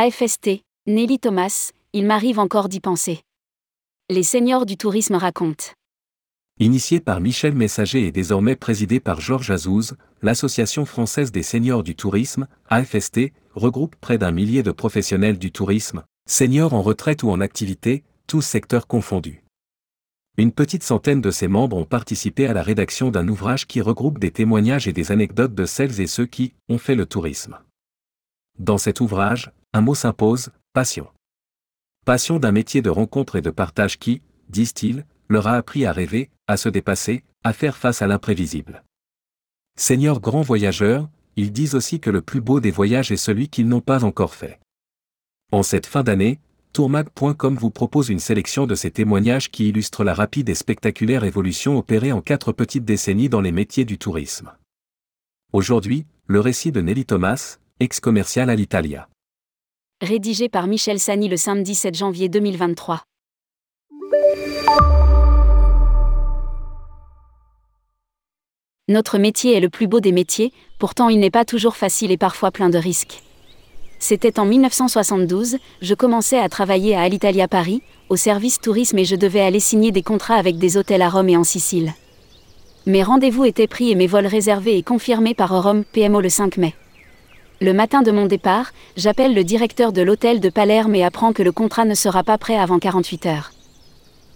AFST, Nelly Thomas, il m'arrive encore d'y penser. Les seniors du tourisme racontent. Initié par Michel Messager et désormais présidé par Georges Azouz, l'Association française des seniors du tourisme, AFST, regroupe près d'un millier de professionnels du tourisme, seniors en retraite ou en activité, tous secteurs confondus. Une petite centaine de ses membres ont participé à la rédaction d'un ouvrage qui regroupe des témoignages et des anecdotes de celles et ceux qui ont fait le tourisme. Dans cet ouvrage, un mot s'impose, passion. Passion d'un métier de rencontre et de partage qui, disent-ils, leur a appris à rêver, à se dépasser, à faire face à l'imprévisible. Seigneurs grands voyageurs, ils disent aussi que le plus beau des voyages est celui qu'ils n'ont pas encore fait. En cette fin d'année, tourmag.com vous propose une sélection de ces témoignages qui illustrent la rapide et spectaculaire évolution opérée en quatre petites décennies dans les métiers du tourisme. Aujourd'hui, le récit de Nelly Thomas, ex-commercial à l'Italia. Rédigé par Michel Sani le samedi 7 janvier 2023. Notre métier est le plus beau des métiers, pourtant il n'est pas toujours facile et parfois plein de risques. C'était en 1972, je commençais à travailler à Alitalia Paris, au service tourisme et je devais aller signer des contrats avec des hôtels à Rome et en Sicile. Mes rendez-vous étaient pris et mes vols réservés et confirmés par Rome PMO le 5 mai. Le matin de mon départ, j'appelle le directeur de l'hôtel de Palerme et apprends que le contrat ne sera pas prêt avant 48 heures.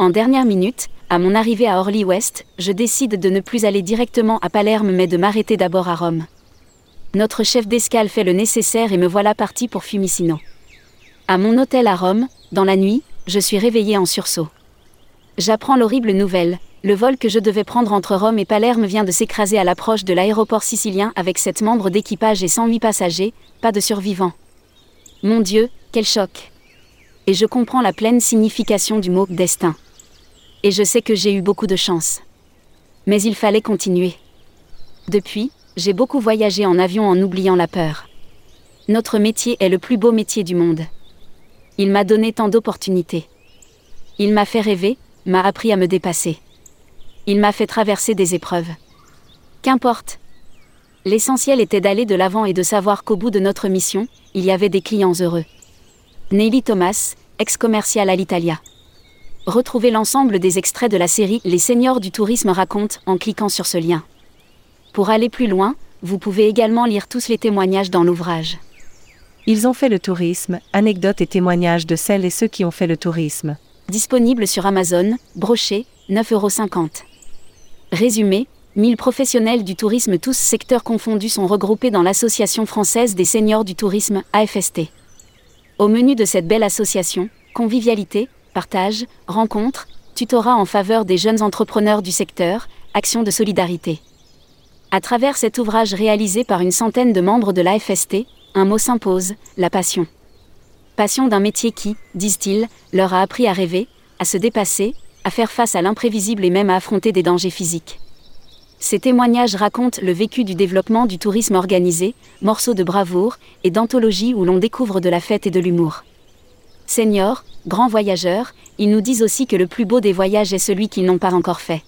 En dernière minute, à mon arrivée à Orly-Ouest, je décide de ne plus aller directement à Palerme mais de m'arrêter d'abord à Rome. Notre chef d'escale fait le nécessaire et me voilà parti pour Fiumicino. À mon hôtel à Rome, dans la nuit, je suis réveillé en sursaut. J'apprends l'horrible nouvelle, le vol que je devais prendre entre Rome et Palerme vient de s'écraser à l'approche de l'aéroport sicilien avec 7 membres d'équipage et 108 passagers, pas de survivants. Mon Dieu, quel choc Et je comprends la pleine signification du mot destin et je sais que j'ai eu beaucoup de chance. Mais il fallait continuer. Depuis, j'ai beaucoup voyagé en avion en oubliant la peur. Notre métier est le plus beau métier du monde. Il m'a donné tant d'opportunités. Il m'a fait rêver, m'a appris à me dépasser. Il m'a fait traverser des épreuves. Qu'importe. L'essentiel était d'aller de l'avant et de savoir qu'au bout de notre mission, il y avait des clients heureux. Nelly Thomas, ex-commercial à l'Italia. Retrouvez l'ensemble des extraits de la série Les seniors du tourisme racontent en cliquant sur ce lien. Pour aller plus loin, vous pouvez également lire tous les témoignages dans l'ouvrage. Ils ont fait le tourisme, anecdotes et témoignages de celles et ceux qui ont fait le tourisme. Disponible sur Amazon, broché, 9,50€. Résumé 1000 professionnels du tourisme tous secteurs confondus sont regroupés dans l'Association française des seniors du tourisme, AFST. Au menu de cette belle association, convivialité, partage, rencontres, tutorat en faveur des jeunes entrepreneurs du secteur, actions de solidarité. À travers cet ouvrage réalisé par une centaine de membres de l'AFST, un mot s'impose, la passion. Passion d'un métier qui, disent-ils, leur a appris à rêver, à se dépasser, à faire face à l'imprévisible et même à affronter des dangers physiques. Ces témoignages racontent le vécu du développement du tourisme organisé, morceaux de bravoure et d'anthologie où l'on découvre de la fête et de l'humour. Seniors, grands voyageurs, ils nous disent aussi que le plus beau des voyages est celui qu'ils n'ont pas encore fait.